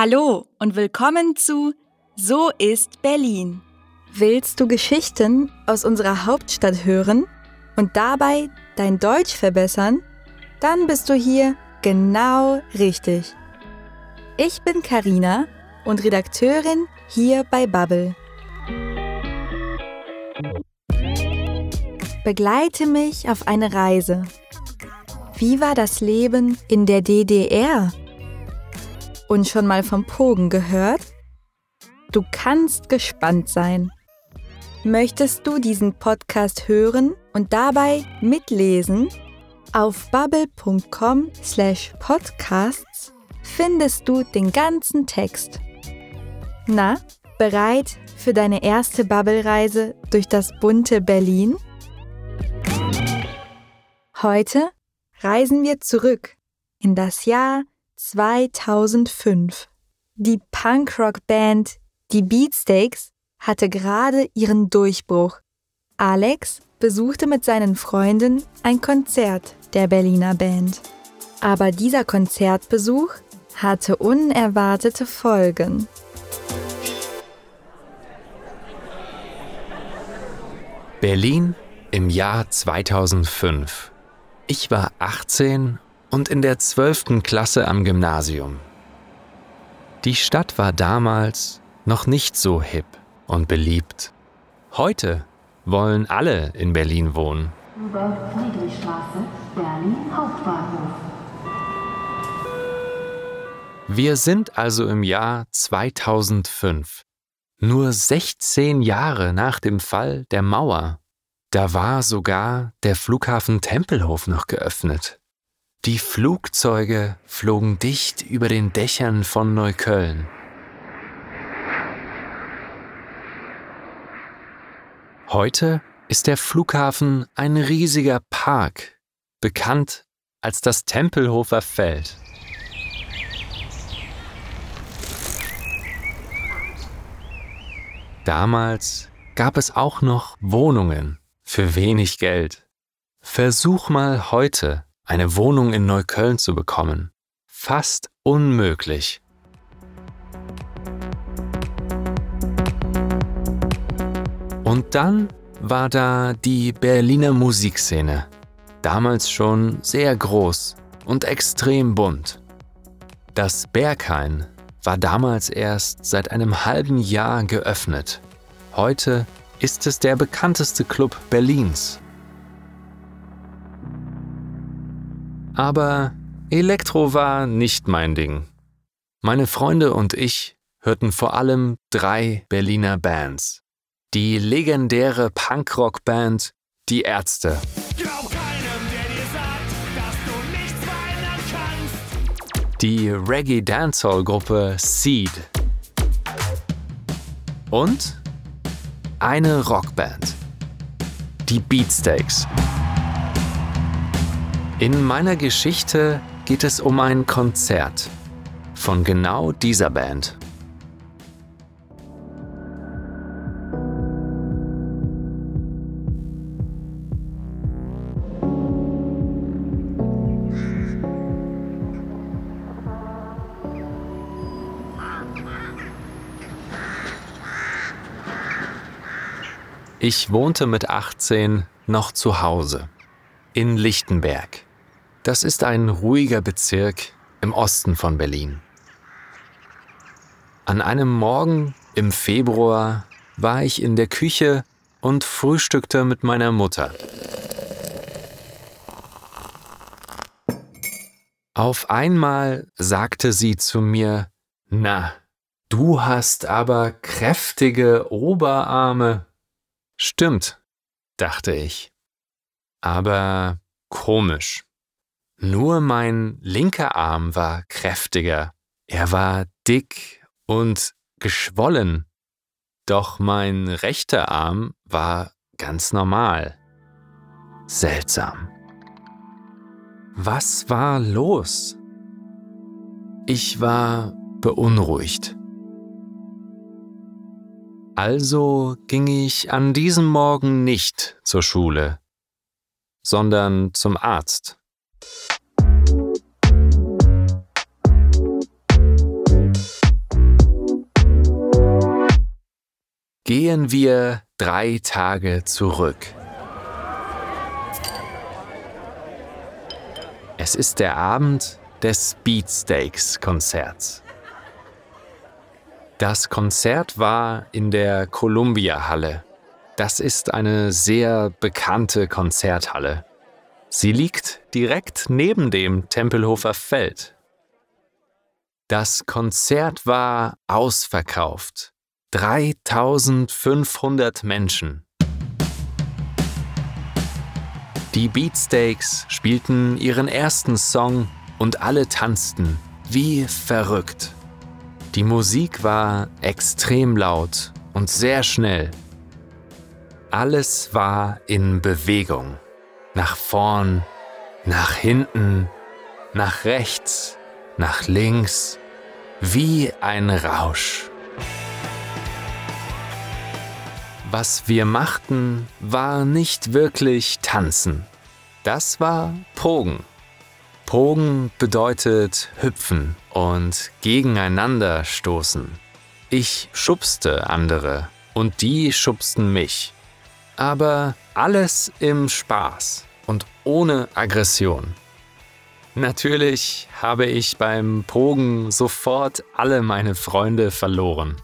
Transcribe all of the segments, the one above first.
Hallo und willkommen zu So ist Berlin. Willst du Geschichten aus unserer Hauptstadt hören und dabei dein Deutsch verbessern? Dann bist du hier genau richtig. Ich bin Karina und Redakteurin hier bei Bubble. Begleite mich auf eine Reise. Wie war das Leben in der DDR? Und schon mal vom Pogen gehört? Du kannst gespannt sein. Möchtest du diesen Podcast hören und dabei mitlesen? Auf bubble.com slash podcasts findest du den ganzen Text. Na, bereit für deine erste Bubble-Reise durch das bunte Berlin? Heute reisen wir zurück in das Jahr 2005. Die Punkrock-Band Die Beatsteaks hatte gerade ihren Durchbruch. Alex besuchte mit seinen Freunden ein Konzert der Berliner Band. Aber dieser Konzertbesuch hatte unerwartete Folgen. Berlin im Jahr 2005. Ich war 18 und in der 12. Klasse am Gymnasium. Die Stadt war damals noch nicht so hip und beliebt. Heute wollen alle in Berlin wohnen. Rudolf Friedrichstraße, Berlin Hauptbahnhof. Wir sind also im Jahr 2005, nur 16 Jahre nach dem Fall der Mauer. Da war sogar der Flughafen Tempelhof noch geöffnet. Die Flugzeuge flogen dicht über den Dächern von Neukölln. Heute ist der Flughafen ein riesiger Park, bekannt als das Tempelhofer Feld. Damals gab es auch noch Wohnungen für wenig Geld. Versuch mal heute eine Wohnung in Neukölln zu bekommen. Fast unmöglich. Und dann war da die Berliner Musikszene. Damals schon sehr groß und extrem bunt. Das Berghain war damals erst seit einem halben Jahr geöffnet. Heute ist es der bekannteste Club Berlins. Aber Elektro war nicht mein Ding. Meine Freunde und ich hörten vor allem drei Berliner Bands. Die legendäre Punkrock-Band Die Ärzte. Die Reggae-Dancehall-Gruppe Seed. Und eine Rockband. Die Beatsteaks. In meiner Geschichte geht es um ein Konzert von genau dieser Band. Ich wohnte mit 18 noch zu Hause in Lichtenberg. Das ist ein ruhiger Bezirk im Osten von Berlin. An einem Morgen im Februar war ich in der Küche und frühstückte mit meiner Mutter. Auf einmal sagte sie zu mir, Na, du hast aber kräftige Oberarme. Stimmt, dachte ich. Aber komisch. Nur mein linker Arm war kräftiger. Er war dick und geschwollen. Doch mein rechter Arm war ganz normal. Seltsam. Was war los? Ich war beunruhigt. Also ging ich an diesem Morgen nicht zur Schule, sondern zum Gehen wir drei Tage zurück. Es ist der Abend des Beatsteaks-Konzerts. Das Konzert war in der Columbia Halle. Das ist eine sehr bekannte Konzerthalle. Sie liegt direkt neben dem Tempelhofer Feld. Das Konzert war ausverkauft. 3500 Menschen. Die Beatsteaks spielten ihren ersten Song und alle tanzten wie verrückt. Die Musik war extrem laut und sehr schnell. Alles war in Bewegung. Nach vorn, nach hinten, nach rechts, nach links, wie ein Rausch. Was wir machten, war nicht wirklich tanzen. Das war Pogen. Pogen bedeutet hüpfen und gegeneinander stoßen. Ich schubste andere und die schubsten mich. Aber alles im Spaß und ohne Aggression. Natürlich habe ich beim Pogen sofort alle meine Freunde verloren.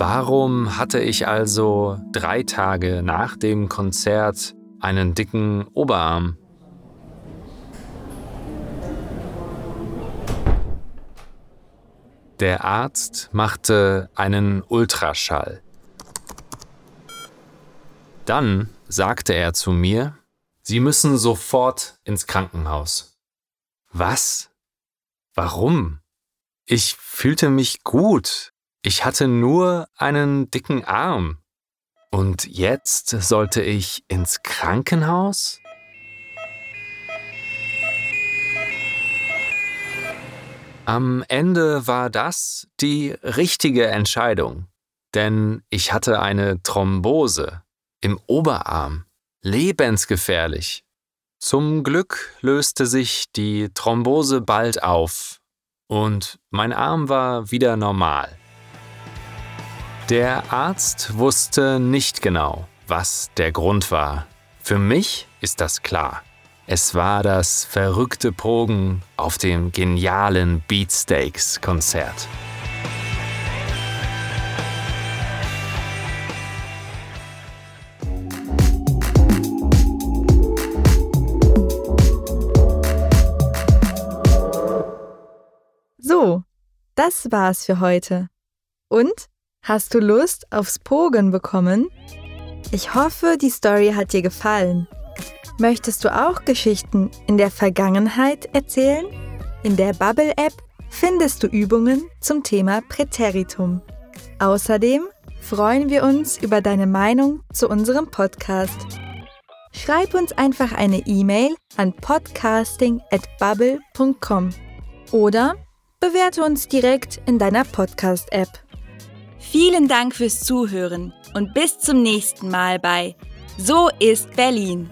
Warum hatte ich also drei Tage nach dem Konzert einen dicken Oberarm? Der Arzt machte einen Ultraschall. Dann sagte er zu mir, Sie müssen sofort ins Krankenhaus. Was? Warum? Ich fühlte mich gut, ich hatte nur einen dicken Arm. Und jetzt sollte ich ins Krankenhaus? Am Ende war das die richtige Entscheidung, denn ich hatte eine Thrombose im Oberarm, lebensgefährlich. Zum Glück löste sich die Thrombose bald auf und mein Arm war wieder normal. Der Arzt wusste nicht genau, was der Grund war. Für mich ist das klar. Es war das verrückte Pogen auf dem genialen Beatsteaks-Konzert. So, das war's für heute. Und Hast du Lust aufs Pogen bekommen? Ich hoffe, die Story hat dir gefallen. Möchtest du auch Geschichten in der Vergangenheit erzählen? In der Bubble-App findest du Übungen zum Thema Präteritum. Außerdem freuen wir uns über deine Meinung zu unserem Podcast. Schreib uns einfach eine E-Mail an podcasting@bubble.com oder bewerte uns direkt in deiner Podcast-App. Vielen Dank fürs Zuhören und bis zum nächsten Mal bei So ist Berlin.